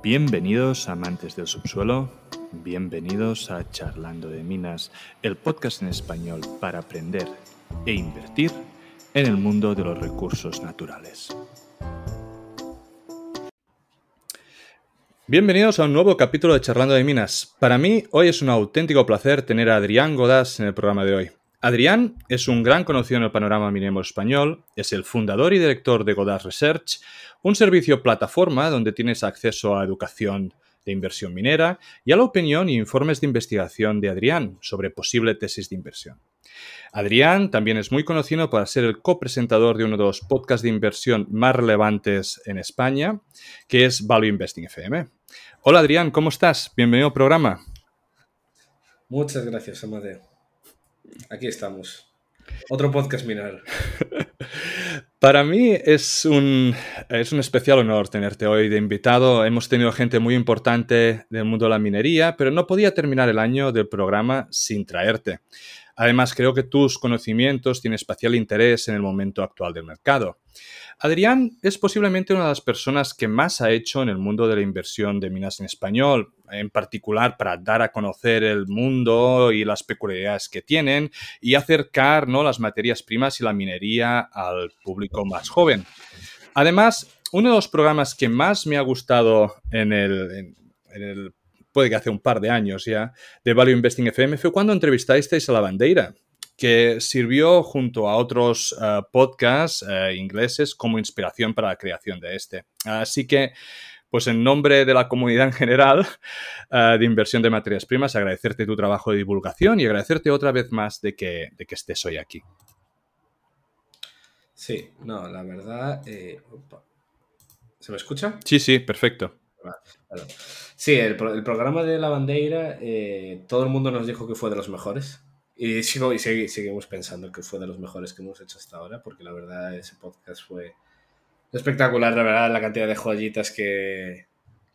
Bienvenidos amantes del subsuelo, bienvenidos a Charlando de Minas, el podcast en español para aprender e invertir en el mundo de los recursos naturales. Bienvenidos a un nuevo capítulo de Charlando de Minas. Para mí, hoy es un auténtico placer tener a Adrián Godas en el programa de hoy. Adrián es un gran conocido en el panorama minero español, es el fundador y director de Godas Research, un servicio plataforma donde tienes acceso a educación de inversión minera y a la opinión y informes de investigación de Adrián sobre posible tesis de inversión. Adrián también es muy conocido por ser el copresentador de uno de los podcasts de inversión más relevantes en España, que es Value Investing FM. Hola Adrián, ¿cómo estás? Bienvenido al programa. Muchas gracias, Amadeo. Aquí estamos. Otro podcast mineral. Para mí es un, es un especial honor tenerte hoy de invitado. Hemos tenido gente muy importante del mundo de la minería, pero no podía terminar el año del programa sin traerte. Además, creo que tus conocimientos tienen especial interés en el momento actual del mercado. Adrián es posiblemente una de las personas que más ha hecho en el mundo de la inversión de minas en español, en particular para dar a conocer el mundo y las peculiaridades que tienen y acercar ¿no? las materias primas y la minería al público más joven. Además, uno de los programas que más me ha gustado en el, puede que hace un par de años ya, de Value Investing FM fue cuando entrevistasteis a la bandera que sirvió junto a otros eh, podcasts eh, ingleses como inspiración para la creación de este. Así que, pues en nombre de la comunidad en general eh, de inversión de materias primas, agradecerte tu trabajo de divulgación y agradecerte otra vez más de que, de que estés hoy aquí. Sí, no, la verdad... ¿Se me escucha? Sí, sí, perfecto. Sí, el, el, programa de la bandera, todo el mundo nos dijo que fue de los mejores. Y sigo y seguimos pensando que fue de los mejores que hemos hecho hasta ahora, porque la verdad ese podcast fue espectacular, la verdad, la cantidad de joyitas que,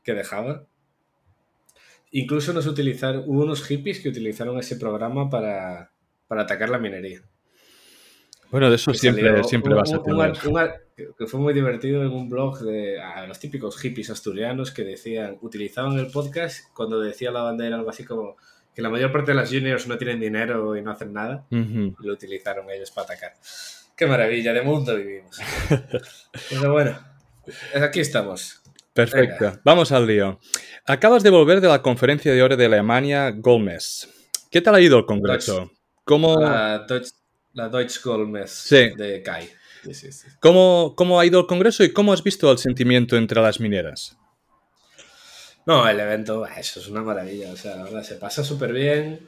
que dejaba. Incluso nos utilizaron, hubo unos hippies que utilizaron ese programa para, para atacar la minería. Bueno, de eso siempre, siempre vas a tener. Que fue muy divertido en un blog de los típicos hippies asturianos que decían, utilizaban el podcast cuando decía la bandera algo así como que la mayor parte de las juniors no tienen dinero y no hacen nada, lo utilizaron ellos para atacar. Qué maravilla, de mundo vivimos. Pero bueno, aquí estamos. Perfecto, vamos al lío. Acabas de volver de la conferencia de oro de Alemania Golmes. ¿Qué tal ha ido el congreso? ¿Cómo... La, Deutsch, la de ¿Cómo, ¿Cómo ha ido el congreso y cómo has visto el sentimiento entre las mineras? No, el evento, eso es una maravilla, o sea, la verdad, se pasa súper bien.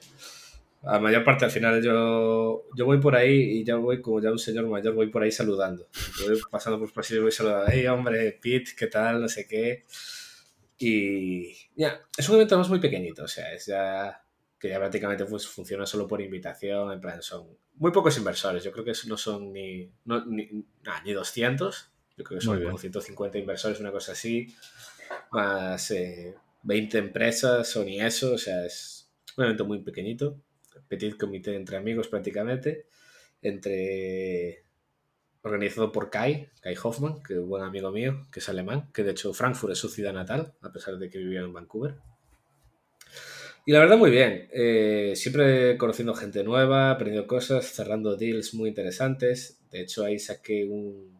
A mayor parte al final yo, yo voy por ahí y ya voy como ya un señor mayor, voy por ahí saludando. Voy pasando por pasillos y voy saludando, hey hombre, Pete, ¿qué tal? No sé qué. Y ya, es un evento más muy pequeñito, o sea, es ya que ya prácticamente pues, funciona solo por invitación, en plan, son muy pocos inversores, yo creo que no son ni, ni, ni 200, yo creo que son como 150 inversores, una cosa así más 20 eh, empresas o ni eso, o sea, es un evento muy pequeñito, petit comité entre amigos prácticamente, entre organizado por Kai, Kai Hoffman, que es un buen amigo mío, que es alemán, que de hecho Frankfurt es su ciudad natal, a pesar de que vivía en Vancouver. Y la verdad muy bien, eh, siempre conociendo gente nueva, aprendiendo cosas, cerrando deals muy interesantes. De hecho ahí saqué un,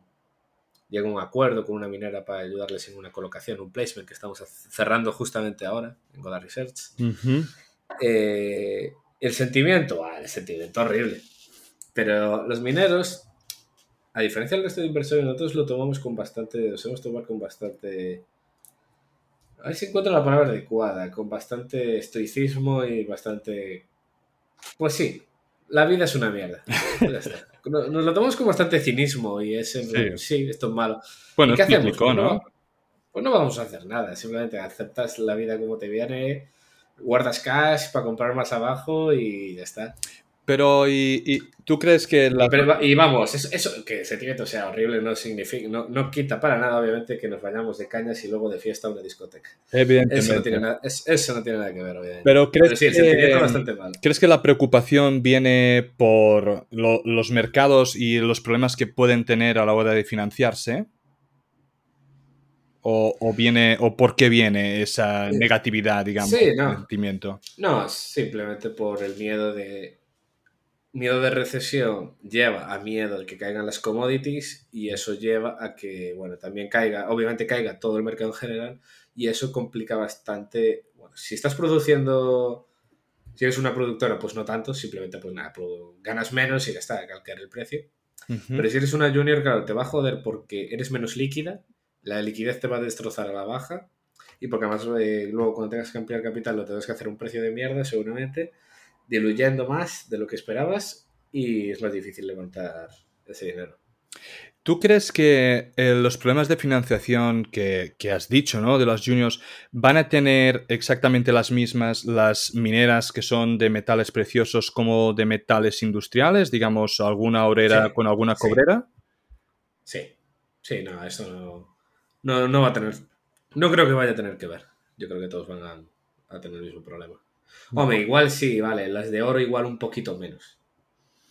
llega un acuerdo con una minera para ayudarles en una colocación, un placement que estamos cerrando justamente ahora en Godard Research. Eh, el sentimiento, ah, el sentimiento horrible. Pero los mineros, a diferencia del resto de inversores, nosotros lo tomamos con bastante, nos hemos tomado con bastante... A ver si encuentro la palabra adecuada, con bastante estoicismo y bastante... Pues sí, la vida es una mierda. Nos lo tomamos con bastante cinismo y es, sí. esto es malo. Bueno, qué hacemos? Pues ¿no? Pues no vamos a hacer nada, simplemente aceptas la vida como te viene, guardas cash para comprar más abajo y ya está. Pero, ¿y, tú crees que la... y vamos, eso, que ese sentimiento sea horrible no significa, no, no, quita para nada, obviamente, que nos vayamos de cañas y luego de fiesta a una discoteca. Evidentemente. Eso no tiene nada, eso no tiene nada que ver, obviamente. Pero, ¿crees, sí, que, bastante mal. ¿crees que la preocupación viene por los mercados y los problemas que pueden tener a la hora de financiarse? o, viene, o por qué viene esa negatividad, digamos, sí, no. sentimiento? No, simplemente por el miedo de miedo de recesión lleva a miedo de que caigan las commodities y eso lleva a que, bueno, también caiga, obviamente caiga todo el mercado en general y eso complica bastante, bueno, si estás produciendo, si eres una productora, pues no tanto, simplemente pues nada, ganas menos y ya está, calcar el precio. Pero si eres una junior, claro, te va a joder porque eres menos líquida, la liquidez te va a destrozar a la baja y porque además eh, luego cuando tengas que ampliar capital lo tendrás que hacer un precio de mierda seguramente diluyendo más de lo que esperabas y es más difícil levantar ese dinero. ¿Tú crees que eh, los problemas de financiación que, has dicho, ¿no? De los juniors, van a tener exactamente las mismas las mineras que son de metales preciosos como de metales industriales? Digamos, alguna obrera con alguna cobrera. Sí. sí, no, eso no, no, va a tener. No creo que vaya a tener que ver. Yo creo que todos van a, a tener el mismo problema. Hombre, igual sí, vale, las de oro igual un poquito menos.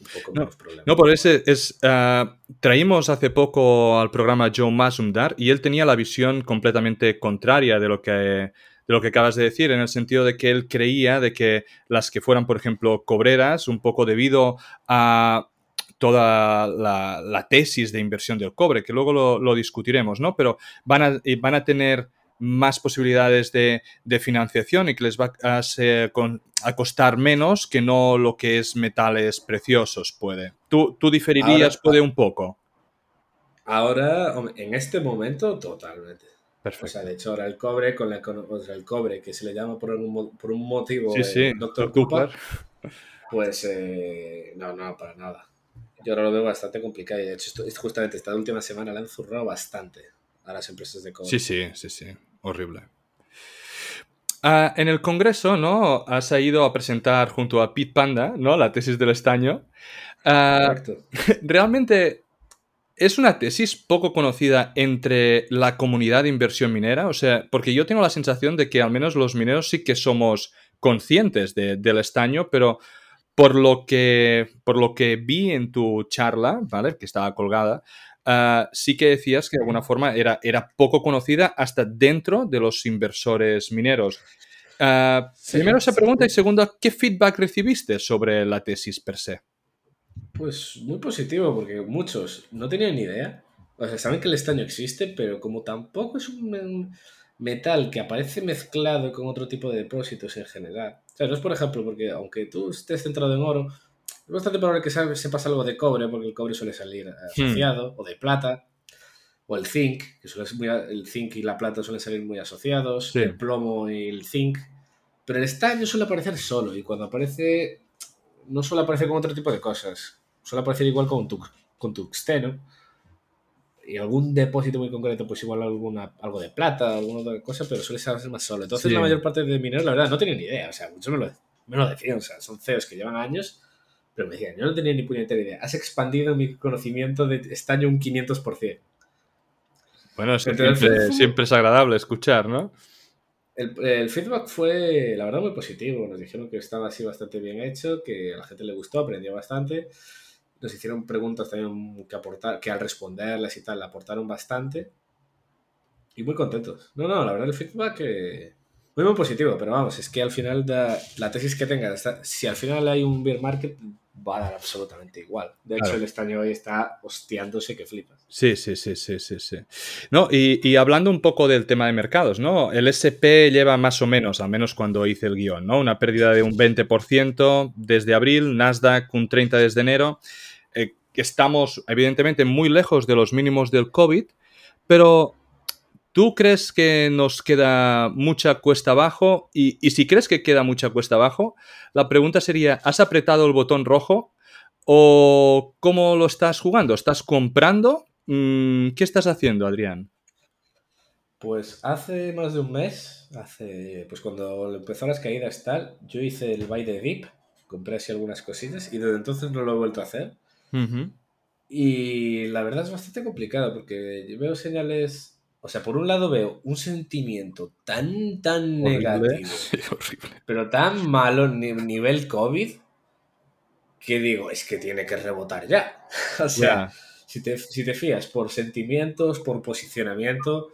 Un poco no, menos problema. No, por ese es. Uh, traímos hace poco al programa Joe Masumdar y él tenía la visión completamente contraria de lo que de lo que acabas de decir, en el sentido de que él creía de que las que fueran, por ejemplo, cobreras, un poco debido a toda la, la tesis de inversión del cobre, que luego lo, lo discutiremos, ¿no? Pero van a, van a tener más posibilidades de, financiación y que les va a, costar menos que no lo que es metales preciosos puede. ¿Tú, tú diferirías puede un poco? Ahora, en este momento, totalmente. Perfecto. O sea, de hecho, ahora el cobre, con la, el cobre que se le llama por un, por un motivo sí, Dr. Cooper, pues eh, no, no, para nada. Yo ahora lo veo bastante complicado y de hecho, esto, justamente esta última semana la han zurrado bastante a las empresas de cobre. Sí, sí, sí, sí. Horrible. Ah, en el Congreso, ¿no? Has ido a presentar junto a Pete Panda, ¿no? La tesis del estaño. Uh, realmente es una tesis poco conocida entre la comunidad de inversión minera. O sea, porque yo tengo la sensación de que al menos los mineros sí que somos conscientes del estaño, pero por lo que, por lo que vi en tu charla, ¿vale? Que estaba colgada, Ah, sí que decías que de alguna forma era, era poco conocida hasta dentro de los inversores mineros. Uh, primero esa pregunta y segundo, ¿qué feedback recibiste sobre la tesis per se? Pues muy positivo, porque muchos no tenían ni idea. O sea, saben que el estaño existe, pero como tampoco es un metal que aparece mezclado con otro tipo de depósitos en general. O sea, no es por ejemplo, porque aunque tú estés centrado en oro, es bastante probable que sepas algo de cobre, porque el cobre suele salir asociado, hmm. o de plata, o el zinc, que suele ser muy, el zinc y la plata suelen salir muy asociados, el plomo y el zinc. Pero el estaño suele aparecer solo, y cuando aparece, no suele aparecer con otro tipo de cosas. Suele aparecer igual con, tu, con tuxteno, y algún depósito muy concreto, pues igual alguna, algo de plata, alguna otra cosa, pero suele ser más solo. Entonces la mayor parte de mineros, la verdad, no tienen ni idea. O sea, muchos me lo, me lo decían, o sea, son CEOs que llevan años pero me decían, yo no tenía ni puñetera idea. Has expandido mi conocimiento de estaño un 500%. Bueno, siempre, siempre, es agradable escuchar, ¿no? El, feedback fue, la verdad, muy positivo. Nos dijeron que estaba así bastante bien hecho, que a la gente le gustó, aprendió bastante. Nos hicieron preguntas también que, aportar, que al responderles y tal, aportaron bastante. Y muy contentos. No, no, la verdad, el feedback... Eh, muy, muy positivo, pero vamos, es que al final la tesis que tengas, si al final hay un bear market, va a dar absolutamente igual. De hecho, el estaño hoy está hostiándose que flipas. Sí, sí, sí, sí, sí, sí. No, y, hablando un poco del tema de mercados, ¿no? El SP lleva más o menos, al menos cuando hice el guion, ¿no? Una pérdida de un 20% desde abril, Nasdaq un 30% desde enero. Eh, estamos, evidentemente, muy lejos de los mínimos del COVID, pero ¿Tú crees que nos queda mucha cuesta abajo? Y, si crees que queda mucha cuesta abajo, la pregunta sería, ¿has apretado el botón rojo? ¿O cómo lo estás jugando? ¿Estás comprando? Mm, ¿Qué estás haciendo, Adrián? Pues hace más de un mes, hace, pues cuando empezó las caídas tal, yo hice el buy de dip, compré así algunas cosillas y desde entonces no lo he vuelto a hacer. Y la verdad es bastante complicado porque yo veo señales o sea, por un lado veo un sentimiento tan, tan negativo, pero tan malo, nivel COVID, que digo, es que tiene que rebotar ya. o sea, si, te, fías por sentimientos, por posicionamiento,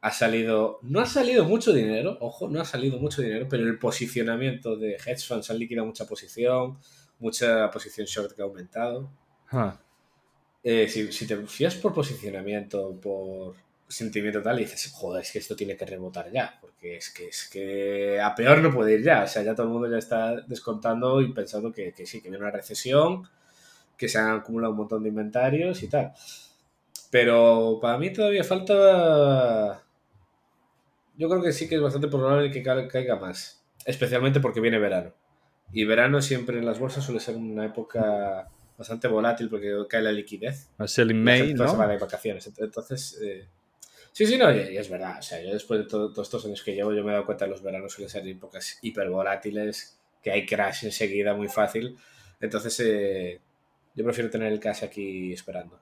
ha salido, no ha salido mucho dinero, ojo, no ha salido mucho dinero, pero el posicionamiento de hedge funds han liquidado mucha posición, mucha posición short que ha aumentado. Ah, Eh, si, si te fías por posicionamiento, por sentimiento tal, y dices, joder, es que esto tiene que rebotar ya, porque es que, es que a peor no puede ir ya, o sea, ya todo el mundo ya está descontando y pensando que, que sí, que viene una recesión, que se han acumulado un montón de inventarios y tal. Pero para mí todavía falta... Yo creo que sí que es bastante probable que ca- caiga más, especialmente porque viene verano. Y verano siempre en las bolsas suele ser una época bastante volátil porque cae la liquidez. La May, se ¿no? de vacaciones. Entonces, eh, sí, sí, no, y, y es verdad. O sea, yo después de todo- todos estos años que llevo, yo me he dado cuenta que los veranos suelen ser épocas hipervolátiles, que hay crash enseguida muy fácil. Entonces, eh, yo prefiero tener el cash aquí esperando.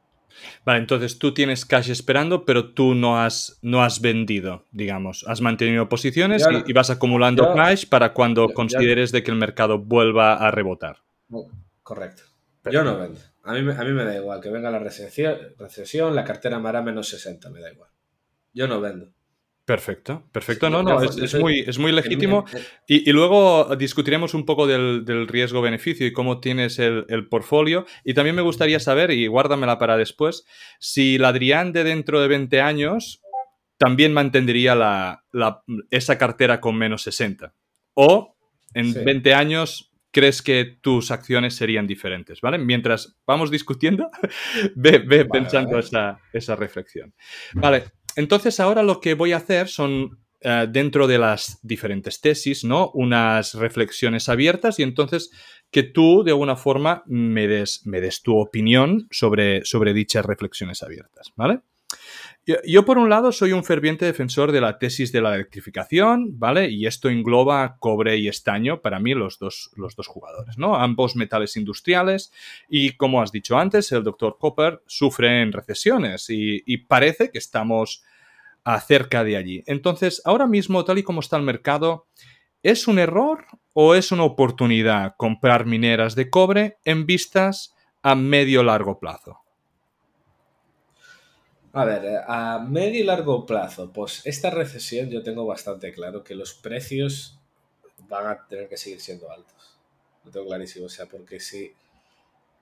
Vale, entonces tú tienes cash esperando, pero tú no has, no has vendido, digamos. Has mantenido posiciones Yo y, vas acumulando yo- cash para cuando yo- yo- consideres de que el mercado vuelva a rebotar. Correcto. Yo no vendo. A mí, me- a mí me da igual que venga la recesión, recesión, la cartera me hará menos 60, me da igual. Yo no vendo. Perfecto, perfecto. Sí, No, no, es, muy, es muy legítimo. Y, y luego discutiremos un poco del, del riesgo-beneficio y cómo tienes el, el portfolio. Y también me gustaría saber, y guárdamela para después, si la Adrián de dentro de 20 años también mantendría la, la- esa cartera con menos 60. O en Sí. 20 años crees que tus acciones serían diferentes, ¿vale? Mientras vamos discutiendo, ve, ve Vale, pensando vale. Esa, esa reflexión. Vale, entonces ahora lo que voy a hacer son, eh, dentro de las diferentes tesis, ¿no? Unas reflexiones abiertas y entonces que tú, de alguna forma, me des, me des tu opinión sobre, sobre dichas reflexiones abiertas, ¿vale? Yo, por un lado, soy un ferviente defensor de la tesis de la electrificación, ¿vale? Y esto engloba cobre y estaño, para mí, los dos, los dos jugadores, ¿no? Ambos metales industriales. Y como has dicho antes, el doctor Copper sufre en recesiones y, y parece que estamos acerca de allí. Entonces, ahora mismo, tal y como está el mercado, ¿es un error o es una oportunidad comprar mineras de cobre en vistas a medio largo plazo? A ver, eh, a medio y largo plazo, pues esta recesión yo tengo bastante claro que los precios van a tener que seguir siendo altos. Lo tengo clarísimo, o sea, porque si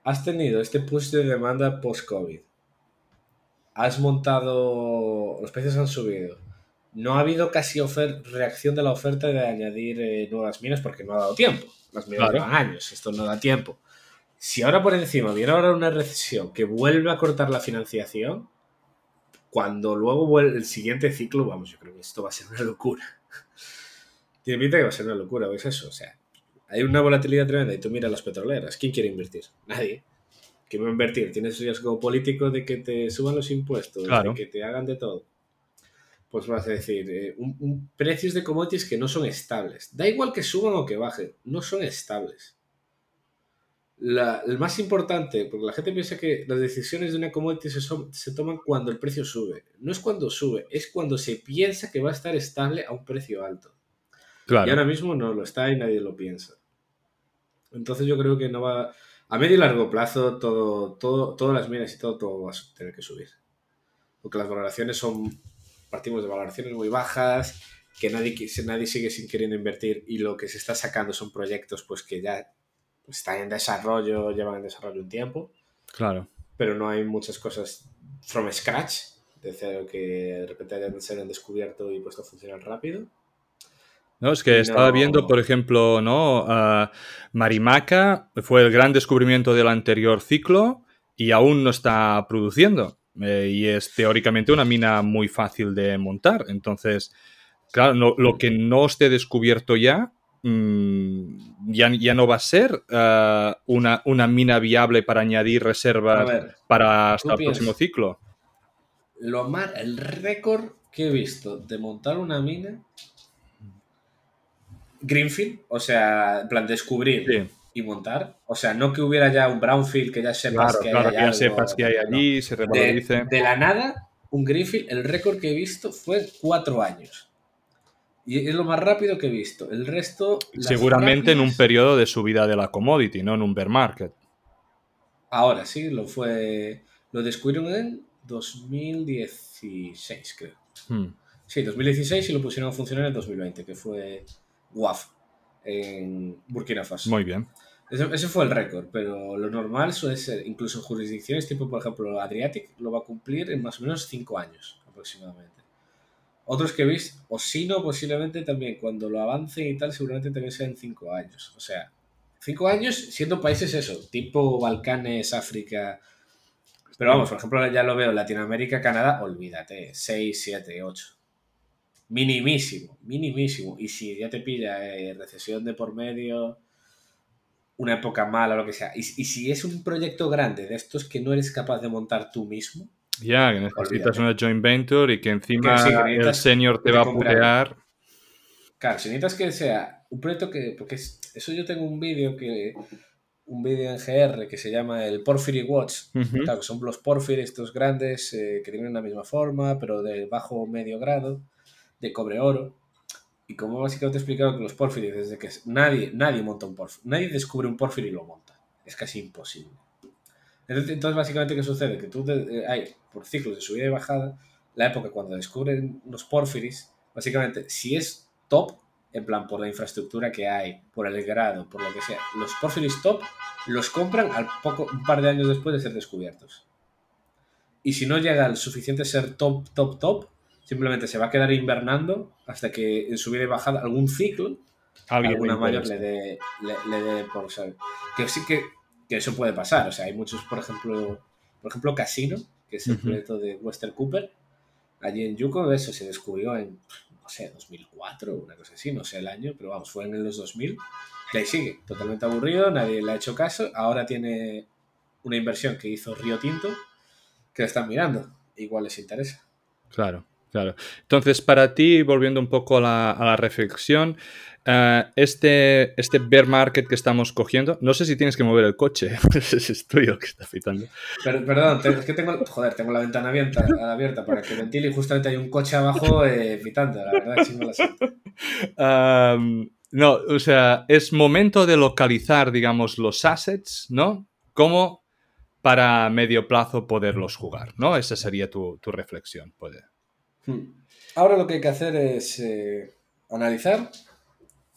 has tenido este push de demanda post-COVID, has montado, los precios han subido, no ha habido casi reacción de la oferta de añadir eh, nuevas minas porque no ha dado tiempo. Las minas Claro. llevan años, esto no da tiempo. Si ahora por encima viene ahora una recesión que vuelve a cortar la financiación, cuando luego vuelve el siguiente ciclo, vamos, yo creo que esto va a ser una locura. Tiene pinta que va a ser una locura, ¿ves eso? O sea, hay una volatilidad tremenda y tú miras las petroleras. ¿Quién quiere invertir? Nadie. ¿Quién va a invertir? Tienes riesgo político de que te suban los impuestos, Claro. de que te hagan de todo. Pues vas a decir, eh, un- un- precios de commodities que no son estables. Da igual que suban o que bajen, no son estables. La- el más importante, porque la gente piensa que las decisiones de una commodity se, son- se toman cuando el precio sube. No es cuando sube, es cuando se piensa que va a estar estable a un precio alto. Y ahora Claro. mismo no lo está y nadie lo piensa. Entonces yo creo que no va... A medio y largo plazo todo, todo, todas las minas y todo, todo va a tener que subir. Porque las valoraciones son... Partimos de valoraciones muy bajas, que nadie, nadie sigue sin queriendo invertir y lo que se está sacando son proyectos pues que ya están en desarrollo, llevan en desarrollo un tiempo, Claro. pero no hay muchas cosas from scratch, de cero que de repente hayan, se hayan descubierto y puesto a funcionar rápido. No, es que estaba viendo, por ejemplo, ¿no? Marimaca fue el gran descubrimiento del anterior ciclo y aún no está produciendo. Eh, y es teóricamente una mina muy fácil de montar. Entonces, claro, no- lo que no esté descubierto ya, ya, ya no va a ser ah, una, una mina viable para añadir reservas ver, para hasta el próximo ciclo. lo más, el récord que he visto de montar una mina Greenfield, o sea, en plan descubrir Sí, y montar, o sea, no que hubiera ya un Brownfield que ya sepas claro, que claro, hay que ya algo, sepas que hay no. allí, se De, revalorice. de la nada, un Greenfield, el récord que he visto fue cuatro años. Y es lo más rápido que he visto. El resto. Seguramente en un periodo de subida de la commodity, no en un bear market. Ahora sí, lo fue. Lo descubrieron en 2016, creo. Hmm. Sí, 2016 y lo pusieron a funcionar en 2020, que fue WAF en Burkina Faso. Muy bien. Ese, fue el récord, pero lo normal suele ser, incluso en jurisdicciones tipo, por ejemplo, Adriatic, lo va a cumplir en más o menos 5 años aproximadamente. Otros que he visto, o si no, posiblemente también cuando lo avancen y tal, seguramente también sean 5 años. O sea, 5 años siendo países eso, tipo Balcanes, África. Pero vamos, por ejemplo, ya lo veo, Latinoamérica, Canadá, olvídate, 6, 7, 8 minimísimo, minimísimo. Y si ya te pilla eh, recesión de por medio, una época mala, lo que sea, y, si es un proyecto grande de estos que no eres capaz de montar tú mismo. Ya, que necesitas una joint venture y que encima el senior te va a putear. Claro, si necesitas que sea un proyecto que. Porque eso yo tengo un vídeo que. Un vídeo en GR que se llama el Porphyry Watch. Claro, que son los Porphyry, estos grandes eh, que tienen la misma forma, pero de bajo medio grado de cobre oro. Y como básicamente he explicado que los porfirios, desde que nadie, nadie monta un porfirio, nadie descubre un porfirio y lo monta. Es casi imposible. Entonces, básicamente, ¿qué sucede? Que tú eh, hay, por ciclos de subida y bajada, la época cuando descubren los porfiris, básicamente, si es top, en plan por la infraestructura que hay, por el grado, por lo que sea, los porfiris top los compran al poco, un par de años después de ser descubiertos. Y si no llega al suficiente ser top, top, top, simplemente se va a quedar invernando hasta que en subida y bajada algún ciclo alguna mayor le dé, le, por saber. Que sí que, eso puede pasar. O sea, hay muchos, por ejemplo, por ejemplo, Casino, que es el proyecto de Western Cooper, allí en Yuko, eso se descubrió en, no sé, 2004, una cosa así, no sé el año, pero vamos, fue en los 2000. Y ahí sigue, totalmente aburrido, nadie le ha hecho caso. Ahora tiene una inversión que hizo Río Tinto, que la están mirando. Igual les interesa. Claro. Claro. Entonces, para ti, volviendo un poco a la, reflexión, eh, este, este bear market que estamos cogiendo, no sé si tienes que mover el coche, es tuyo que está pitando. perdón, es que tengo, joder, tengo la ventana abierta, abierta para que ventile y justamente hay un coche abajo eh, pitando, la verdad, sí me la no, o sea, es momento de localizar, digamos, los assets, ¿no? Como para medio plazo poderlos jugar, ¿no? Esa sería tu, tu reflexión, puede. Hmm. Ahora lo que hay que hacer es eh, analizar,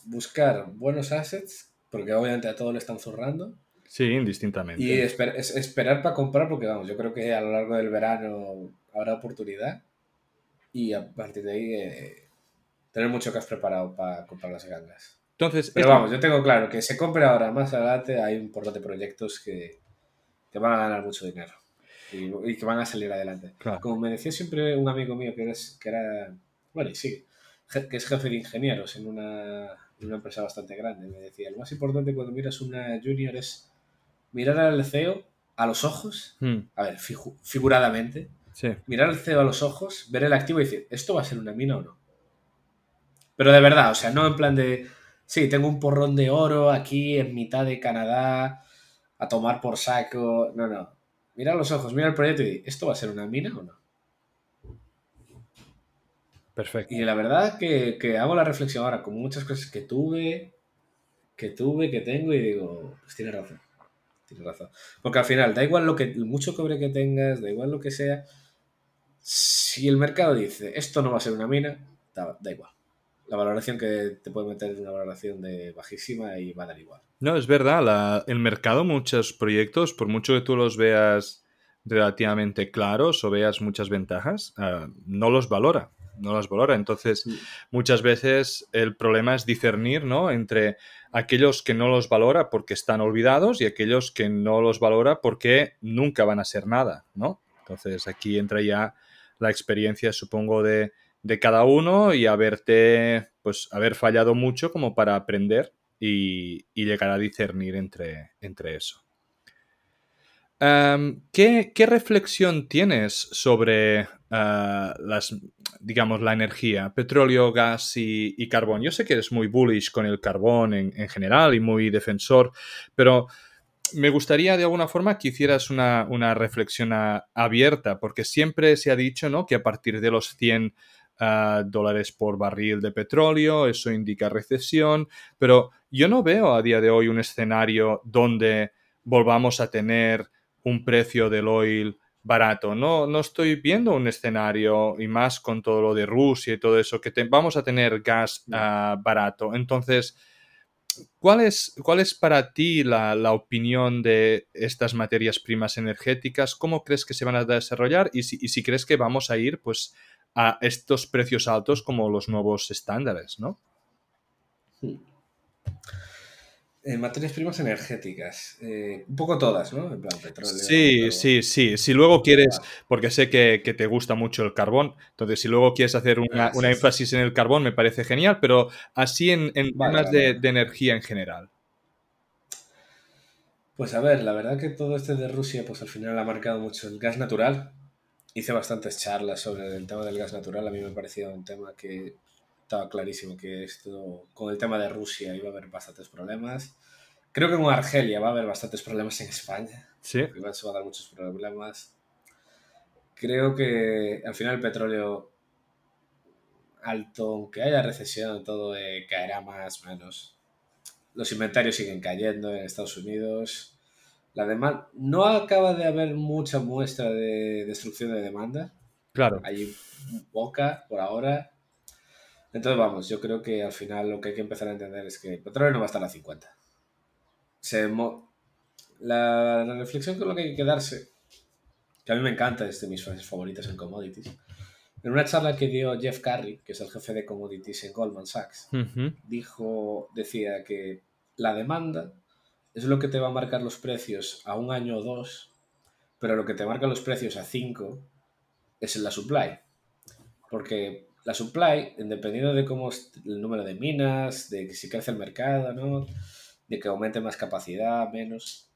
buscar buenos assets, porque obviamente a todo le están zurrando. Sí, indistintamente. Y esperar para comprar, porque vamos, yo creo que a lo largo del verano habrá oportunidad. Y a partir de ahí eh, tener mucho que has preparado para comprar las gangas. Entonces, Pero vamos, yo tengo claro que se compre ahora más adelante, hay un porrón de proyectos que, que van a ganar mucho dinero y, que van a salir adelante. Como me decía siempre un amigo mío que, que era, bueno, y sí, que es jefe de ingenieros en una, una, empresa bastante grande, me decía, lo más importante cuando miras una junior es mirar al CEO a los ojos, hmm. a ver, figuradamente, mirar al CEO a los ojos, ver el activo y decir, ¿esto va a ser una mina o no? Pero de verdad, o sea, no en plan de, sí, tengo un porrón de oro aquí en mitad de Canadá a tomar por saco, no, no, mira los ojos, mira el proyecto y ¿esto va a ser una mina o no? Perfecto. Y la verdad que, que hago la reflexión ahora con muchas cosas que tuve, que tuve, que tengo y digo, pues tiene razón. Tiene razón. Porque al final, da igual lo que, mucho cobre que tengas, da igual lo que sea. Si el mercado dice, esto no va a ser una mina, da, da igual. La valoración que te puede meter es una valoración de bajísima y va a dar igual. No, es verdad, el mercado, muchos proyectos, por mucho que tú los veas relativamente claros o veas muchas ventajas, ah, no los valora, no los valora. Entonces, muchas veces el problema es discernir, ¿no? Entre aquellos que no los valora porque están olvidados y aquellos que no los valora porque nunca van a ser nada, ¿no? Entonces, aquí entra ya la experiencia, supongo, de, de cada uno y haberte, pues, haber fallado mucho como para aprender y, llegar a discernir entre, entre eso. ¿qué, reflexión tienes sobre ah, las, digamos, la energía, petróleo, gas y, carbón? Yo sé que eres muy bullish con el carbón en, general y muy defensor, pero me gustaría de alguna forma que hicieras una, reflexión abierta, porque siempre se ha dicho ¿no? que a partir de los 100 dólares por barril de petróleo, eso indica recesión, pero yo no veo a día de hoy un escenario donde volvamos a tener un precio del oil barato. No, no estoy viendo un escenario, y más con todo lo de Rusia y todo eso, que vamos a tener gas ah, barato. Entonces, ¿cuál es, cuál es para ti la, la, opinión de estas materias primas energéticas? ¿Cómo crees que se van a desarrollar? Y si, y si crees que vamos a ir pues, a estos precios altos como los nuevos estándares, ¿no? En materias primas energéticas, eh, un poco todas, ¿no? En plan petróleo. Sí, sí, sí. Si luego quieres, porque sé que, te gusta mucho el carbón, entonces si luego quieres hacer una, énfasis en el carbón me parece genial, pero así en, en temas de, energía en general. Pues a ver, la verdad que todo este de Rusia, pues al final ha marcado mucho el gas natural. Hice bastantes charlas sobre el tema del gas natural, a mí me parecía un tema que estaba clarísimo que esto, con el tema de Rusia iba a haber bastantes problemas. Creo que con Argelia va a haber bastantes problemas en España. Sí. Igual se va a dar muchos problemas. Creo que al final el petróleo alto, aunque haya recesión, todo eh, caerá más o menos. Los inventarios siguen cayendo en Estados Unidos. La demanda no acaba de haber mucha muestra de destrucción de demanda. Claro. Hay poca por ahora. Entonces, vamos, yo creo que al final lo que hay que empezar a entender es que el petróleo no va a estar a 50. Se la, reflexión con lo que hay que quedarse, que a mí me encanta, es de mis frases favoritas en commodities. En una charla que dio Jeff Carey, que es el jefe de commodities en Goldman Sachs, dijo, decía que la demanda es lo que te va a marcar los precios a un año o dos, pero lo que te marca los precios a cinco es la supply. Porque la supply, dependiendo de cómo es el número de minas, de si crece el mercado, ¿no? de que aumente más capacidad, menos.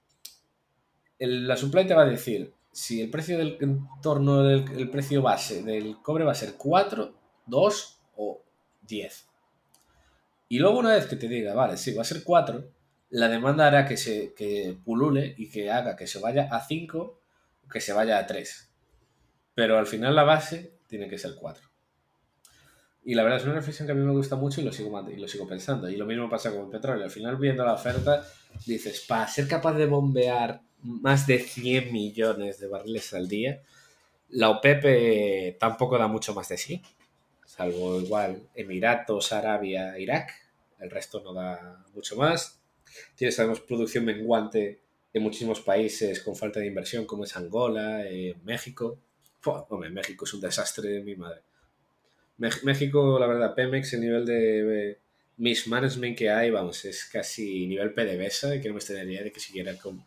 la supply te va a decir si el precio del entorno del precio base del cobre va a ser 4, 2 o 10. Y luego una vez que te diga, vale, sí, va a ser 4, la demanda hará que se que pulule y que haga que se vaya a 5 o que se vaya a 3. Pero al final la base tiene que ser 4. Y la verdad es una reflexión que a mí me gusta mucho y lo sigo, y lo sigo pensando. Y lo mismo pasa con el petróleo. Al final, viendo la oferta, dices, para ser capaz de bombear más de 100 millones de barriles al día, la OPEP tampoco da mucho más de sí. Salvo igual Emiratos, Arabia, Irak. El resto no da mucho más. Tienes, sabemos, producción menguante en muchísimos países con falta de inversión, como es Angola, eh, México. hombre, México es un desastre de mi madre. México, la verdad, Pemex, el nivel de mismanagement que hay, vamos, es casi nivel PDVSA, que no me extrañaría de que siguiera con,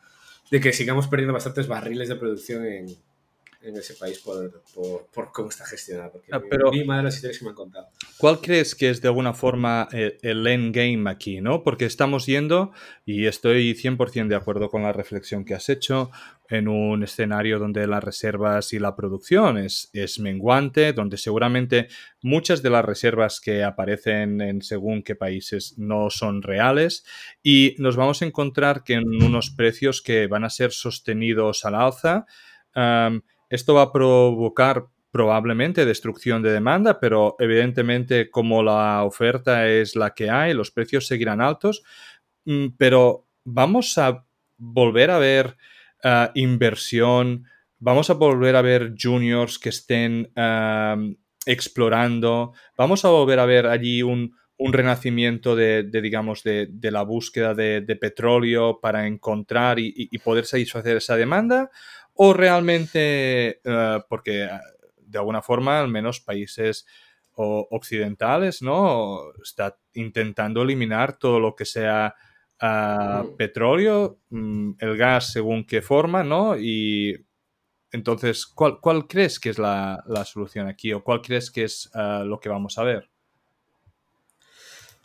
de que sigamos perdiendo bastantes barriles de producción en, en ese país por, por, cómo está gestionado. Porque ah, pero, mi, madre las historias que me han contado. ¿Cuál crees que es de alguna forma el, end game aquí? ¿no? Porque estamos yendo, y estoy 100% de acuerdo con la reflexión que has hecho, en un escenario donde las reservas y la producción es, es menguante, donde seguramente muchas de las reservas que aparecen en según qué países no son reales y nos vamos a encontrar que en unos precios que van a ser sostenidos al alza. Esto va a provocar probablemente destrucción de demanda, pero evidentemente como la oferta es la que hay, los precios seguirán altos, mm, pero vamos a volver a ver ah, inversión, vamos a volver a ver juniors que estén explorando, vamos a volver a ver allí un, renacimiento de, digamos, de, la búsqueda de, petróleo para encontrar y, poder satisfacer esa demanda, o realmente, eh, porque ah, de alguna forma, al menos países occidentales, ¿no? Está intentando eliminar todo lo que sea ah, petróleo, mm, el gas según qué forma, ¿no? Y entonces, ¿cuál, crees que es la, solución aquí o cuál crees que es ah, lo que vamos a ver?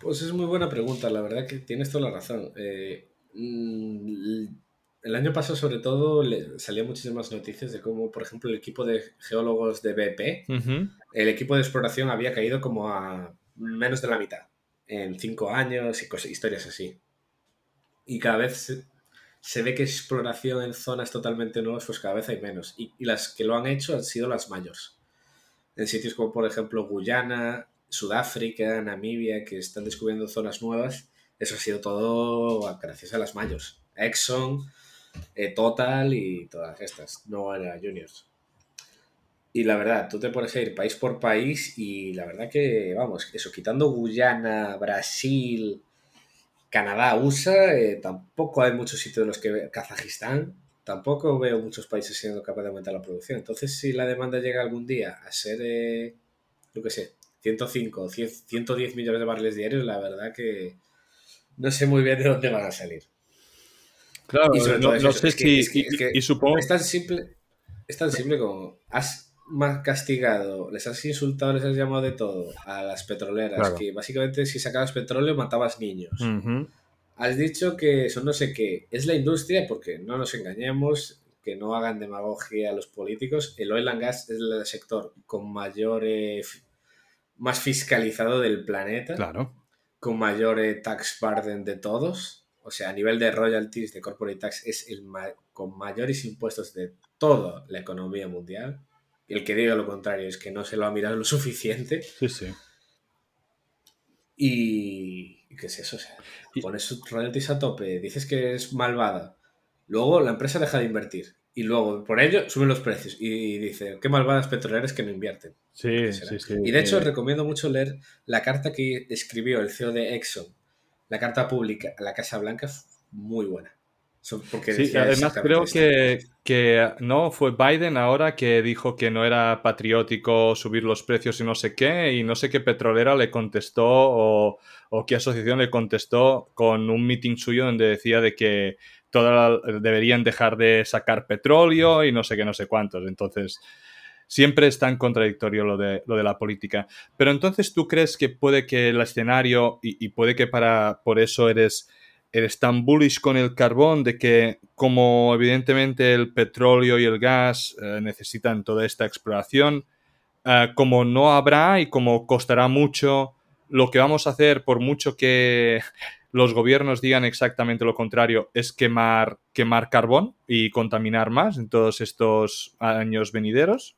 Pues es muy buena pregunta, la verdad que tienes toda la razón. Eh, mm, el año pasado, sobre todo, le salían muchísimas noticias de cómo, por ejemplo, el equipo de geólogos de BP, el equipo de exploración había caído como a menos de la mitad en cinco años y cosas, historias así. Y cada vez se, ve que exploración en zonas totalmente nuevas, pues cada vez hay menos. Y, las que lo han hecho han sido las mayores. En sitios como, por ejemplo, Guyana, Sudáfrica, Namibia, que están descubriendo zonas nuevas, eso ha sido todo gracias a las mayores. Exxon, eh, Total y todas estas, no era Juniors. Y la verdad, tú te pones a ir país por país y la verdad que, vamos, eso, quitando Guyana, Brasil, Canadá, USA, eh, tampoco hay muchos sitios en los que Kazajistán, tampoco veo muchos países siendo capaces de aumentar la producción. Entonces, si la demanda llega algún día a ser, eh, yo qué sé, 105, 110 millones de barriles diarios, la verdad que no sé muy bien de dónde van a salir. Claro, no, sé si. y, supongo. Es tan simple, es tan simple como. Has más castigado, les has insultado, les has llamado de todo a las petroleras, que básicamente si sacabas petróleo matabas niños. Has dicho que eso no sé qué. Es la industria, porque no nos engañemos, que no hagan demagogia a los políticos. El oil and gas es el sector con mayor. Eh, más fiscalizado del planeta. Claro. Con mayor eh, tax burden de todos. O sea, a nivel de royalties, de corporate tax, es el con mayores impuestos de toda la economía mundial. Y el que diga lo contrario es que no se lo ha mirado lo suficiente. Sí, sí. Y, ¿qué es eso? O sea, pones royalties a tope, dices que es malvada. Luego la empresa deja de invertir. Y luego, por ello, suben los precios. Y dice, qué malvadas petroleras que no invierten. Sí, sí, sí. Y de hecho, recomiendo mucho leer la carta que escribió el CEO de Exxon, la carta pública a la Casa Blanca, muy buena. Porque sí, además creo que, que, no fue Biden ahora que dijo que no era patriótico subir los precios y no sé qué, y no sé qué petrolera le contestó o, o qué asociación le contestó con un meeting suyo donde decía de que todas deberían dejar de sacar petróleo y no sé qué, no sé cuántos. Entonces, siempre es tan contradictorio lo de, lo de la política. Pero entonces, ¿tú crees que puede que el escenario, y, puede que para por eso eres, eres tan bullish con el carbón, de que como evidentemente el petróleo y el gas eh, necesitan toda esta exploración, eh, como no habrá y como costará mucho, lo que vamos a hacer, por mucho que los gobiernos digan exactamente lo contrario, es quemar, quemar carbón y contaminar más en todos estos años venideros.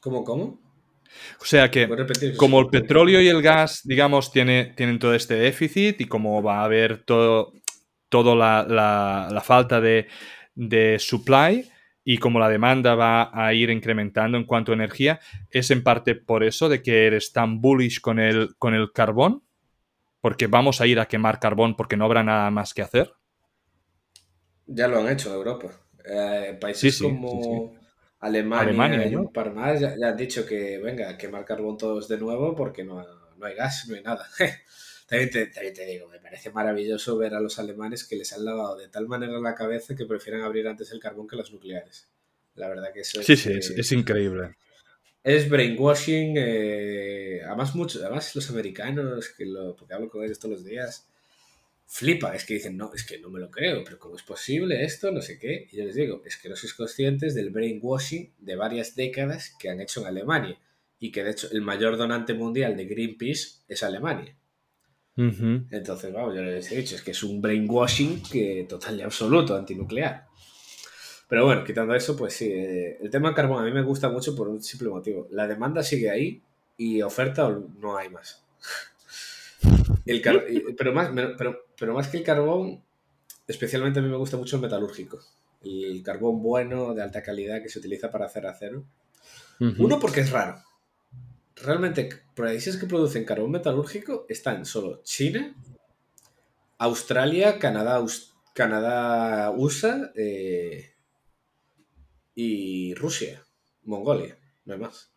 ¿Cómo, cómo? O sea que, como el petróleo y el gas, digamos, tiene, tienen todo este déficit y como va a haber todo, toda la, falta de, de supply y como la demanda va a ir incrementando en cuanto a energía, es en parte por eso de que eres tan bullish con el, con el carbón porque vamos a ir a quemar carbón porque no habrá nada más que hacer? Ya lo han hecho en Europa. Eh, países como Alemania, y un par más ya, han dicho que venga, a quemar carbón todos de nuevo porque no, hay gas, no hay nada. también, te, digo, me parece maravilloso ver a los alemanes que les han lavado de tal manera la cabeza que prefieren abrir antes el carbón que las nucleares. La verdad que eso es... Sí, sí, es increíble es brainwashing. Eh, además, muchos, además, los americanos, que lo, porque hablo con ellos todos los días, flipa. Es que dicen, no, es que no me lo creo, pero ¿cómo es posible esto? No sé qué. Y yo les digo, es que no sois conscientes del brainwashing de varias décadas que han hecho en Alemania. Y que de hecho el mayor donante mundial de Greenpeace es Alemania. Entonces, vamos, yo les he dicho, es que es un brainwashing que total y absoluto antinuclear. Pero bueno, quitando eso, pues sí, eh, el tema carbón a mí me gusta mucho por un simple motivo. La demanda sigue ahí y oferta no hay más. El pero, más, pero, pero más que el carbón, especialmente a mí me gusta mucho el metalúrgico. El carbón bueno, de alta calidad, que se utiliza para hacer acero. Uno, porque es raro. Realmente, países que producen carbón metalúrgico están solo China, Australia, Canadá, Canadá USA, eh, y Rusia, Mongolia, no hay más.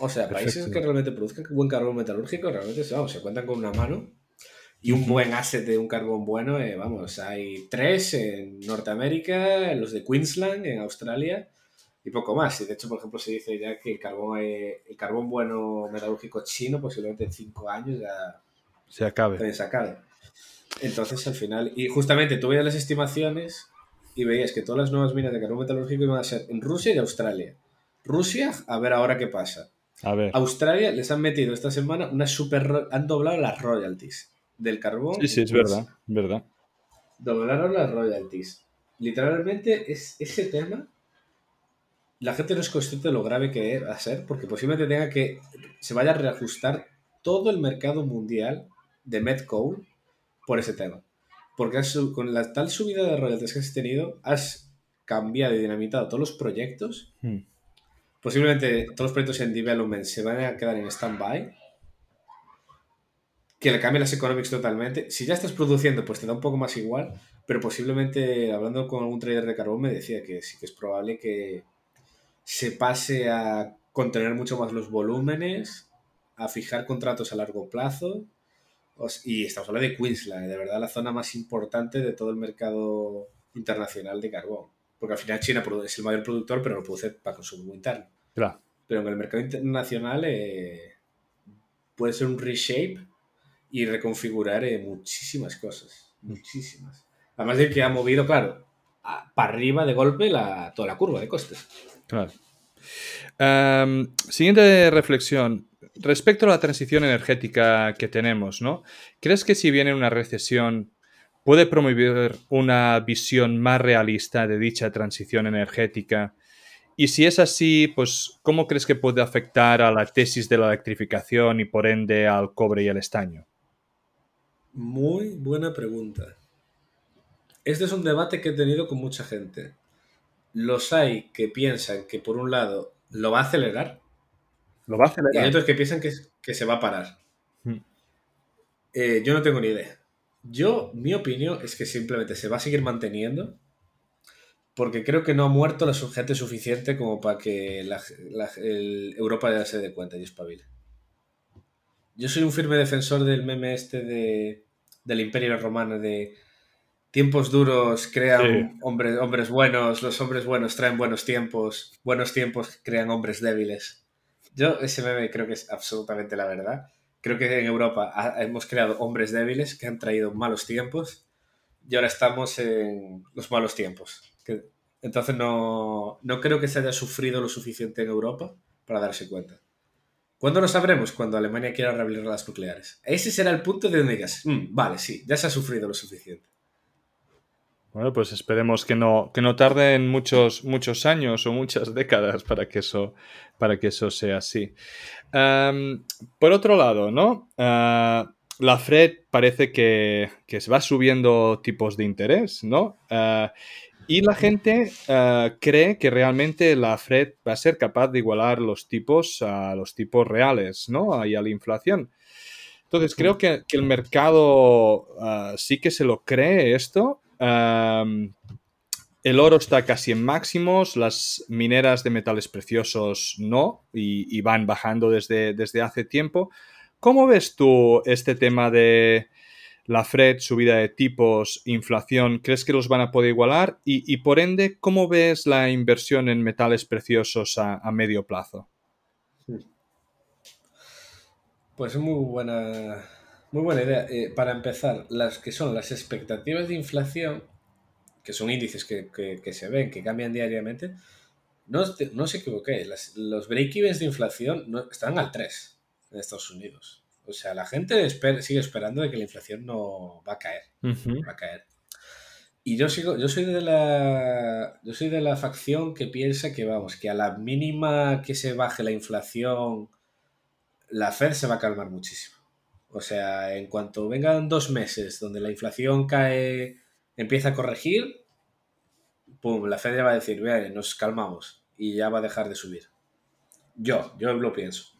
O sea, países que realmente produzcan buen carbón metalúrgico, realmente vamos, se cuentan con una mano. Y un buen asset de un carbón bueno, eh, vamos, hay tres en Norteamérica, los de Queensland, en Australia, y poco más. Y de hecho, por ejemplo, se dice ya que el carbón, eh, el carbón bueno metalúrgico chino, posiblemente en cinco años ya se acabe. Se acabe. Entonces, al final, y justamente tú veías las estimaciones y veías que todas las nuevas minas de carbón metalúrgico iban a ser en Rusia y Australia. Rusia, a ver ahora qué pasa. A ver. Australia les han metido esta semana una super. han doblado las royalties del carbón. Sí, sí, es verdad, verdad. Doblaron las royalties. Literalmente es ese tema. La gente no es consciente de lo grave que va a ser, porque posiblemente tenga que. se vaya a reajustar todo el mercado mundial de met coal por ese tema porque con la tal subida de royalties que has tenido, has cambiado y dinamitado todos los proyectos, hmm. Posiblemente todos los proyectos en development se van a quedar en stand-by, que le cambie las economics totalmente. Si ya estás produciendo, pues te da un poco más igual, pero posiblemente, hablando con algún trader de carbón, me decía que sí que es probable que se pase a contener mucho más los volúmenes, a fijar contratos a largo plazo. Y estamos hablando de Queensland, de verdad la zona más importante de todo el mercado internacional de carbón. Porque al final China es el mayor productor, pero lo produce para consumo interno. Claro. Pero en el mercado internacional eh, puede ser un reshape y reconfigurar eh, muchísimas cosas. Muchísimas. Además de que ha movido, claro, para arriba de golpe la, toda la curva de costes. Claro. siguiente reflexión. Respecto a la transición energética que tenemos, ¿no? ¿Crees que si viene una recesión puede promover una visión más realista de dicha transición energética? Y si es así, pues, ¿cómo crees que puede afectar a la tesis de la electrificación y por ende al cobre y el estaño? Muy buena pregunta. Este es un debate que he tenido con mucha gente. Los hay que piensan que por un lado lo va a acelerar. Lo va a acelerar. Y hay otros que piensan que, se va a parar. Hmm. Eh, yo no tengo ni idea. Yo, mi opinión es que simplemente se va a seguir manteniendo porque creo que no ha muerto la gente suficiente como para que la, Europa ya se dé cuenta y espabile. Yo soy un firme defensor del meme este de, del Imperio Romano de tiempos duros crean hombres, hombres buenos, los hombres buenos traen buenos tiempos, buenos tiempos crean hombres débiles. Yo ese meme creo que es absolutamente la verdad. Creo que en Europa hemos creado hombres débiles que han traído malos tiempos y ahora estamos en los malos tiempos. entonces no, no creo que se haya sufrido lo suficiente en Europa para darse cuenta. ¿Cuándo lo sabremos? Cuando Alemania quiera reabrir las nucleares. Ese será el punto de donde digas, mm, vale, sí, ya se ha sufrido lo suficiente. Bueno, pues esperemos que no, que no tarden muchos, muchos años o muchas décadas para que eso, para que eso sea así. por otro lado, ¿no? Ah, la Fred parece que, que, se va subiendo tipos de interés, ¿no? Ah, y la gente eh, cree que realmente la Fed va a ser capaz de igualar los tipos a los tipos reales, ¿no? Y a la inflación. Entonces, creo que, el mercado eh, sí que se lo cree esto. El oro está casi en máximos, las mineras de metales preciosos no, y, van bajando desde, desde hace tiempo. ¿Cómo ves tú este tema de, la Fred, subida de tipos, inflación, ¿crees que los van a poder igualar? Y, por ende, ¿cómo ves la inversión en metales preciosos a, medio plazo? Pues es muy buena, muy buena idea. Eh, para empezar, las que son las expectativas de inflación, que son índices que, se ven, que cambian diariamente, no, no os equivoquéis, los break-evens de inflación no, están al 3 en Estados Unidos. O sea, la gente sigue esperando de que la inflación no va a caer. Va a caer. Y yo sigo, yo soy de la. Yo soy de la facción que piensa que, vamos, que a la mínima que se baje la inflación, la Fed se va a calmar muchísimo. O sea, en cuanto vengan dos meses donde la inflación cae, empieza a corregir, pum, la Fed ya va a decir, vea, nos calmamos y ya va a dejar de subir. Yo, yo lo pienso.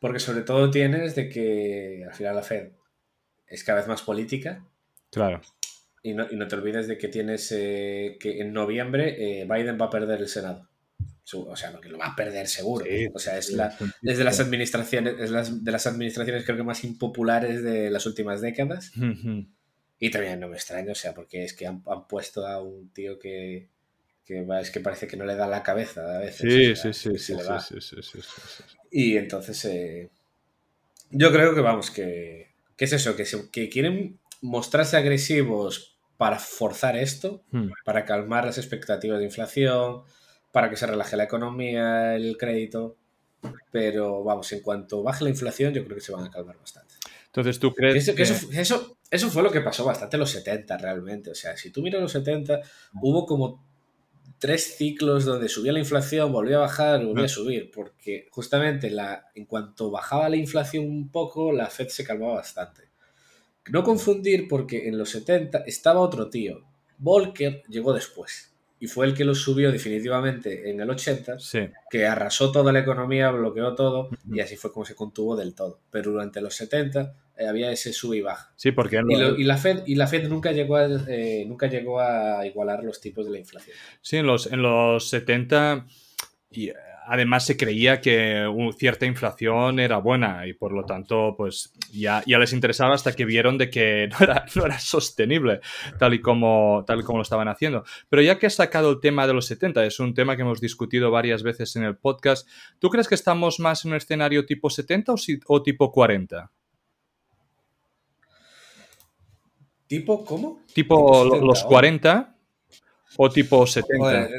Porque sobre todo tienes de que al final la Fed es cada vez más política. Claro. Y no, te olvides de que tienes eh, que en noviembre eh, Biden va a perder el Senado. O sea, que lo va a perder seguro. o sea, es, la, de las administraciones, es de las administraciones creo que más impopulares de las últimas décadas. Y también no me extraño, o sea, porque es que han, puesto a un tío que, es que parece que no le da la cabeza a veces. Sí, sí, sí, Y entonces, eh, yo creo que vamos, que, es eso, que, que quieren mostrarse agresivos para forzar esto, hmm. para calmar las expectativas de inflación, para que se relaje la economía, el crédito. Pero vamos, en cuanto baje la inflación, yo creo que se van a calmar bastante. Entonces, ¿tú crees que, Eso, eso, fue lo que pasó bastante en los 70 realmente? O sea, si tú miras los 70, hubo como tres ciclos donde subía la inflación, volvía a bajar, volvía a subir, porque justamente la, en cuanto bajaba la inflación un poco, la Fed se calmaba bastante. No confundir porque en los 70 estaba otro tío, Volcker llegó después y fue el que lo subió definitivamente en el 80, Sí. que arrasó toda la economía, bloqueó todo y así fue como se contuvo del todo. Pero durante los 70 eh, había ese sube y baja. Sí, porque Y, lo- y la Fed, y la Fed nunca, llegó a, eh, nunca llegó a igualar los tipos de la inflación. Sí, en los, en los 70 y eh, además se creía que cierta inflación era buena y por lo tanto pues ya, ya les interesaba hasta que vieron de que no era, no era sostenible tal y, como, tal y como lo estaban haciendo. Pero ya que has sacado el tema de los 70, es un tema que hemos discutido varias veces en el podcast, ¿tú crees que estamos más en un escenario tipo 70 o, si- o tipo 40? ¿Tipo cómo? ¿Tipo Tipo lo- 70, los ¿o? 40 o tipo 70? Joder,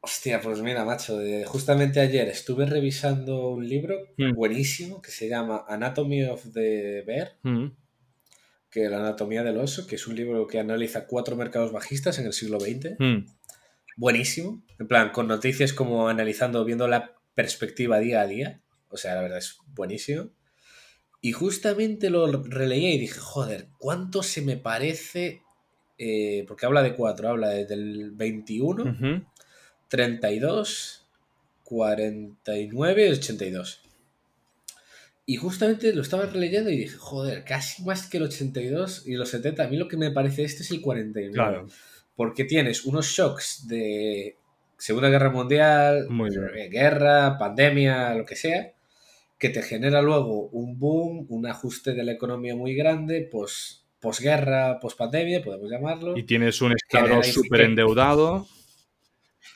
Hostia, pues mira, macho, eh, justamente ayer estuve revisando un libro Hmm. buenísimo que se llama Anatomy of the Bear, Mm, que la anatomía del oso, que es un libro que analiza cuatro mercados bajistas en el siglo XX. mm. Buenísimo. En plan, con noticias como analizando, viendo la perspectiva día a día. O sea, la verdad es buenísimo. Y justamente lo releí y dije, joder, ¿cuánto se me parece? eh, porque habla de cuatro, habla desde el 21, Ujú. 32, 49 y 82. Y justamente lo estaba releyendo y dije, joder, casi más que el 82 y los 70. A mí lo que me parece este es el 49. Claro. Porque tienes unos shocks de Segunda Guerra Mundial, eh, guerra, pandemia, lo que sea, que te genera luego un boom, un ajuste de la economía muy grande, pues posguerra, pospandemia, podemos llamarlo. Y tienes un estado súper endeudado.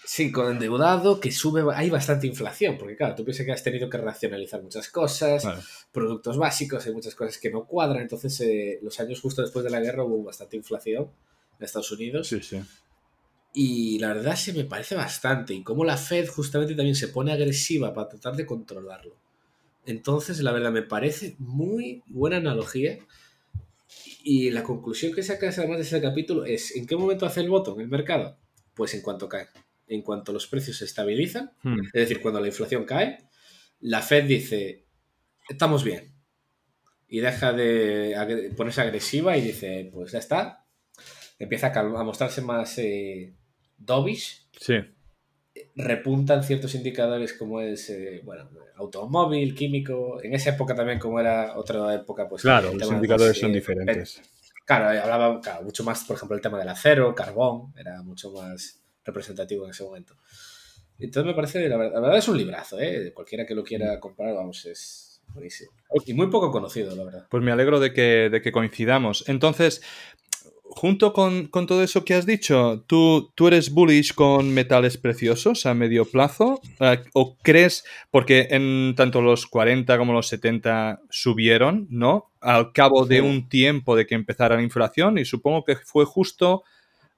Sí, con endeudado, que sube, hay bastante inflación, porque claro, tú piensas que has tenido que racionalizar muchas cosas, Vale. productos básicos, hay muchas cosas que no cuadran, entonces eh, los años justo después de la guerra hubo bastante inflación en Estados Unidos Sí, sí. y la verdad se me parece bastante y como la Fed justamente también se pone agresiva para tratar de controlarlo. Entonces, la verdad me parece muy buena analogía y la conclusión que sacas además de ese capítulo es ¿en qué momento hace el voto en el mercado? Pues en cuanto cae. En cuanto los precios se estabilizan, Hmm. es decir, cuando la inflación cae, la Fed dice, estamos bien. Y deja de ponerse agresiva y dice, pues ya está. Empieza a, mostrarse más eh, dovish. Sí. Repuntan ciertos indicadores como es, eh, bueno, automóvil, químico. En esa época también, como era otra época, pues... Claro, los indicadores son eh, diferentes. Claro, eh, hablaba claro, mucho más, por ejemplo, el tema del acero, carbón, era mucho más representativo en ese momento. Entonces me parece, la verdad, la verdad es un librazo, ¿eh? Cualquiera que lo quiera comprar, vamos, es buenísimo. Y muy poco conocido, la verdad. Pues me alegro de que, de que coincidamos. Entonces, junto con, con todo eso que has dicho, ¿tú, ¿tú eres bullish con metales preciosos a medio plazo? Eh, ¿O crees, porque en tanto los 40 como los 70 subieron, ¿no? Al cabo de un tiempo de que empezara la inflación, y supongo que fue justo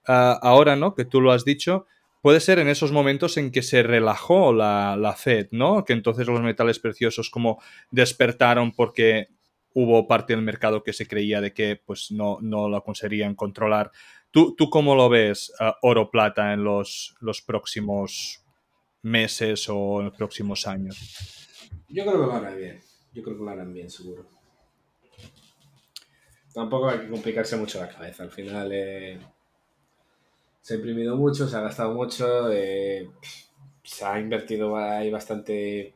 ah, ahora, ¿no? Que tú lo has dicho. Puede ser en esos momentos en que se relajó la, la Fed, ¿no? Que entonces los metales preciosos como despertaron porque hubo parte del mercado que se creía de que pues no, no lo conseguirían controlar. ¿Tú, tú cómo lo ves ah, oro plata en los, los próximos meses o en los próximos años? Yo creo que lo harán bien. Yo creo que lo harán bien, seguro. Tampoco hay que complicarse mucho la cabeza. Al final eh, se ha imprimido mucho, se ha gastado mucho, eh, se ha invertido, hay bastante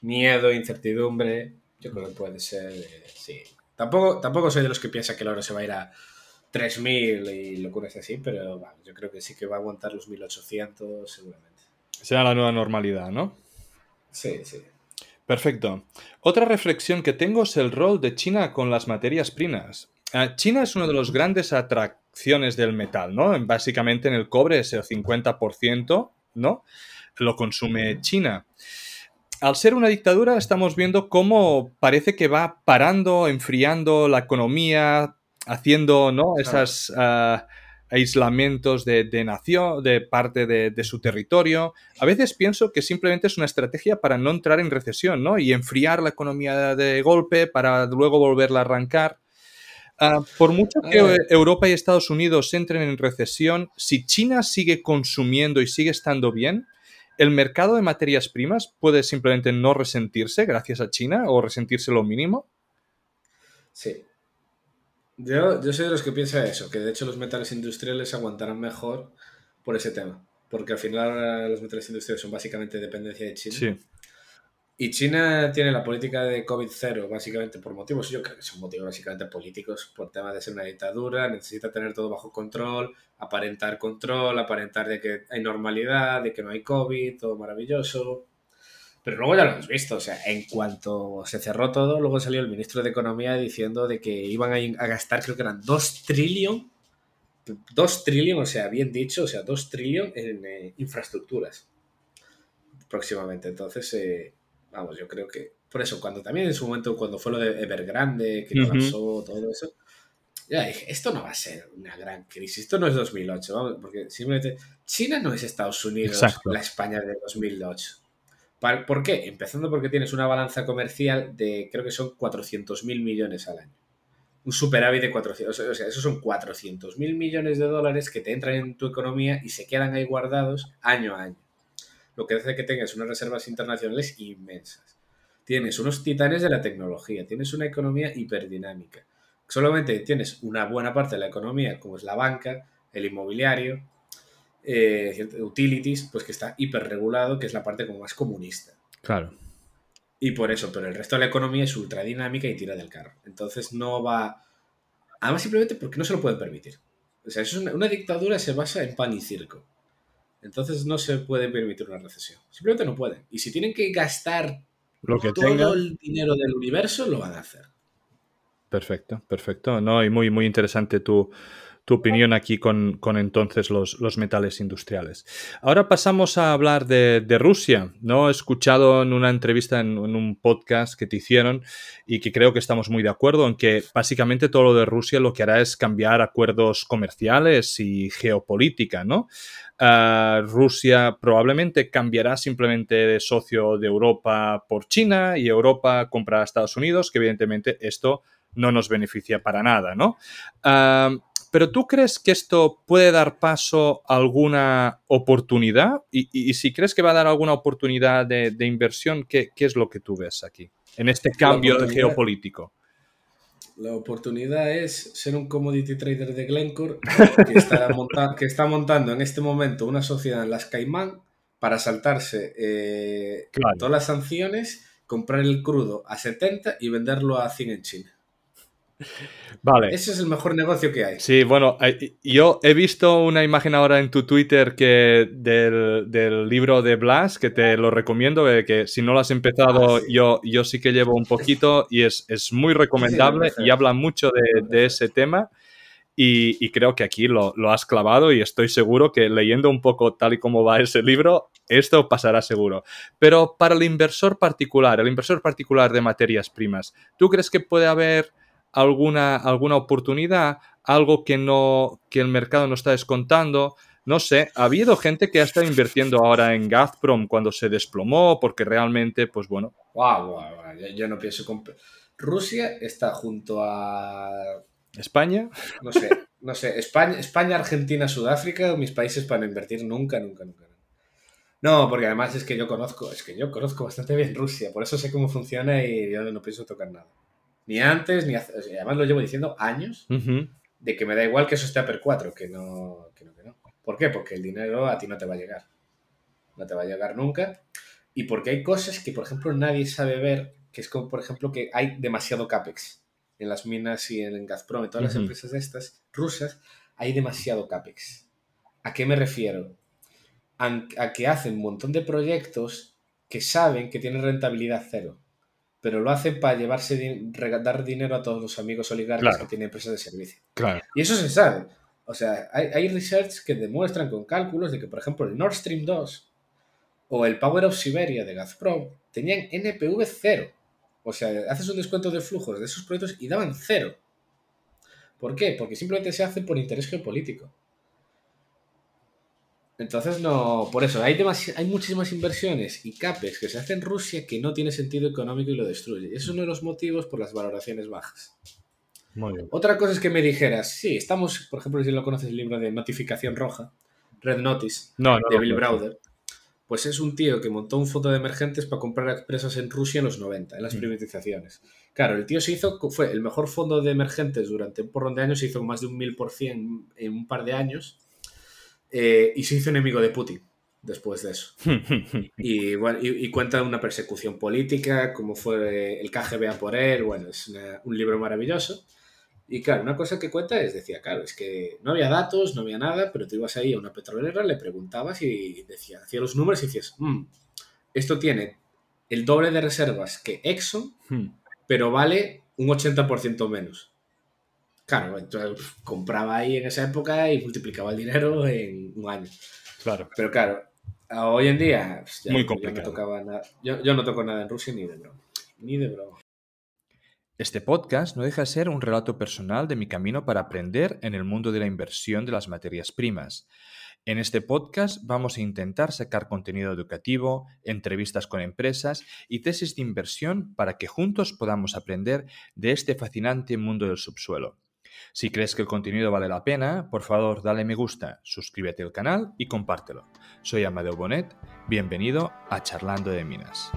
miedo, incertidumbre. Yo creo que puede ser, eh, sí. Tampoco, tampoco soy de los que piensa que el oro se va a ir a 3.000 y locuras así, pero bueno, yo creo que sí que va a aguantar los 1.800 seguramente. Será la nueva normalidad, ¿no? Sí, sí. Perfecto. Otra reflexión que tengo es el rol de China con las materias primas. Ah, China es una de las grandes atracciones del metal, ¿no? Básicamente en el cobre es el 50%, ¿no? Lo consume China. Al ser una dictadura estamos viendo cómo parece que va parando, enfriando la economía, haciendo, ¿no? Esas ah, aislamientos de, de nación, de parte de, de su territorio. A veces pienso que simplemente es una estrategia para no entrar en recesión, ¿no? Y enfriar la economía de golpe para luego volverla a arrancar. Ah, por mucho que Ah. Europa y Estados Unidos entren en recesión, si China sigue consumiendo y sigue estando bien, el mercado de materias primas puede simplemente no resentirse gracias a China o resentirse lo mínimo. Sí. Yo, yo soy de los que piensa eso, que de hecho los metales industriales aguantarán mejor por ese tema. Porque al final los metales industriales son básicamente dependencia de China. Sí. Y China tiene la política de COVID-0 básicamente por motivos, yo creo que son motivos básicamente políticos, por tema de ser una dictadura, necesita tener todo bajo control, aparentar control, aparentar de que hay normalidad, de que no hay COVID, todo maravilloso. Pero luego ya lo hemos visto, o sea, en cuanto se cerró todo, luego salió el ministro de Economía diciendo de que iban a, gastar, creo que eran 2 trillón, 2 trillón, o sea, bien dicho, o sea, 2 trillón en eh, infraestructuras próximamente. Entonces, eh, vamos, yo creo que por eso, cuando también en su momento, cuando fue lo de Evergrande, que pasó todo eso, ya dije, esto no va a ser una gran crisis, esto no es 2008, vamos, porque simplemente China no es Estados Unidos, la España de 2008. ¿Por qué? Empezando porque tienes una balanza comercial de, creo que son 400 mil millones al año. Un superávit de 400, o sea, esos son 400 mil millones de dólares que te entran en tu economía y se quedan ahí guardados año a año lo que hace que tengas unas reservas internacionales inmensas. Tienes unos titanes de la tecnología, tienes una economía hiperdinámica. Solamente tienes una buena parte de la economía, como es la banca, el inmobiliario, eh, utilities, pues que está hiperregulado, que es la parte como más comunista. Claro. Y por eso, pero el resto de la economía es ultradinámica y tira del carro. Entonces no va. Además, simplemente porque no se lo pueden permitir. O sea, es una dictadura se basa en pan y circo. Entonces no se puede permitir una recesión. Simplemente no pueden. Y si tienen que gastar lo que todo el dinero del universo, lo van a hacer. Perfecto, perfecto. No, y muy, muy interesante tu, tu opinión aquí con, con entonces los, los, metales industriales. Ahora pasamos a hablar de, de Rusia. ¿no? He escuchado en una entrevista, en, un podcast que te hicieron y que creo que estamos muy de acuerdo en que básicamente todo lo de Rusia lo que hará es cambiar acuerdos comerciales y geopolítica, ¿no? Uh, Rusia probablemente cambiará simplemente de socio de Europa por China y Europa comprará a Estados Unidos, que evidentemente esto no nos beneficia para nada, ¿no? Uh, pero ¿tú crees que esto puede dar paso a alguna oportunidad? Y, y, si crees que va a dar alguna oportunidad de, de inversión, ¿qué, ¿qué, es lo que tú ves aquí, en este cambio geopolítico? La oportunidad es ser un commodity trader de Glencore que está, que está montando en este momento una sociedad en las Caimán para saltarse eh, claro. todas las sanciones, comprar el crudo a 70 y venderlo a 100 en China. Vale. Ese es el mejor negocio que hay. Sí, bueno, eh, yo he visto una imagen ahora en tu Twitter que del, del libro de Blas, que te lo recomiendo, eh, que si no lo has empezado, ah, sí. Yo, yo sí que llevo un poquito y es, es muy recomendable sí, y habla mucho de, de ese tema. Y, y, creo que aquí lo, lo, has clavado y estoy seguro que leyendo un poco tal y como va ese libro, esto pasará seguro. Pero para el inversor particular, el inversor particular de materias primas, ¿tú crees que puede haber alguna, alguna oportunidad, algo que, no, que el mercado no está descontando. No sé, ha habido gente que ha estado invirtiendo ahora en Gazprom cuando se desplomó, porque realmente, pues bueno. Wow, wow, wow. Yo, yo, no pienso. Rusia está junto a. ¿España? No sé, no sé. España, España, Argentina, Sudáfrica, mis países para invertir nunca, nunca, nunca. No, porque además es que yo conozco, es que yo conozco bastante bien Rusia, por eso sé cómo funciona y yo no pienso tocar nada ni antes, ni hace, además lo llevo diciendo años, uh -huh. de que me da igual que eso esté a per 4, que no, que no, que no. ¿Por qué? Porque el dinero a ti no te va a llegar. No te va a llegar nunca. Y porque hay cosas que, por ejemplo, nadie sabe ver, que es como, por ejemplo, que hay demasiado CAPEX en las minas y en Gazprom, en todas uh -huh. las empresas estas rusas, hay demasiado CAPEX. ¿A qué me refiero? A, a que hacen un montón de proyectos que saben que tienen rentabilidad cero pero lo hacen para llevarse dar dinero a todos los amigos oligarcas claro. que tienen empresas de servicio. Claro. Y eso se sabe. O sea, hay, hay research que demuestran con cálculos de que, por ejemplo, el Nord Stream 2 o el Power of Siberia de Gazprom tenían NPV cero. O sea, haces un descuento de flujos de esos proyectos y daban cero. ¿Por qué? Porque simplemente se hacen por interés geopolítico. Entonces, no, por eso, hay, hay muchísimas inversiones y CAPEX que se hacen en Rusia que no tiene sentido económico y lo destruye. Es uno de los motivos por las valoraciones bajas. Muy bien. Otra cosa es que me dijeras, sí, estamos, por ejemplo, si lo conoces el libro de Notificación Roja, Red Notice, no, no, de Bill Browder, Pues es un tío que montó un fondo de emergentes para comprar empresas en Rusia en los 90, en las mm. privatizaciones. Claro, el tío se hizo, fue el mejor fondo de emergentes durante un porrón de años, se hizo más de un mil por cien en un par de años eh, y se hizo enemigo de Putin después de eso. y, bueno, y, cuenta una persecución política, como fue el KGB a por él, bueno, es un libro maravilloso. Y claro, una cosa que cuenta es, decía, claro, es que no había datos, no había nada, pero tú ibas ahí a una petrolera, le preguntabas y decía, hacía los números y decías, mm, esto tiene el doble de reservas que Exxon, hmm. pero vale un 80% menos. Claro, entonces compraba ahí en esa época y multiplicaba el dinero en un año. Claro. Pero claro, hoy en día Muy complicado. no tocaba nada. Yo, yo no toco nada en Rusia ni de broma. Ni de broma. Este podcast no deja de ser un relato personal de mi camino para aprender en el mundo de la inversión de las materias primas. En este podcast vamos a intentar sacar contenido educativo, entrevistas con empresas y tesis de inversión para que juntos podamos aprender de este fascinante mundo del subsuelo. Si crees que el contenido vale la pena, por favor dale me gusta, suscríbete al canal y compártelo. Soy Amadeo Bonet, bienvenido a Charlando de Minas.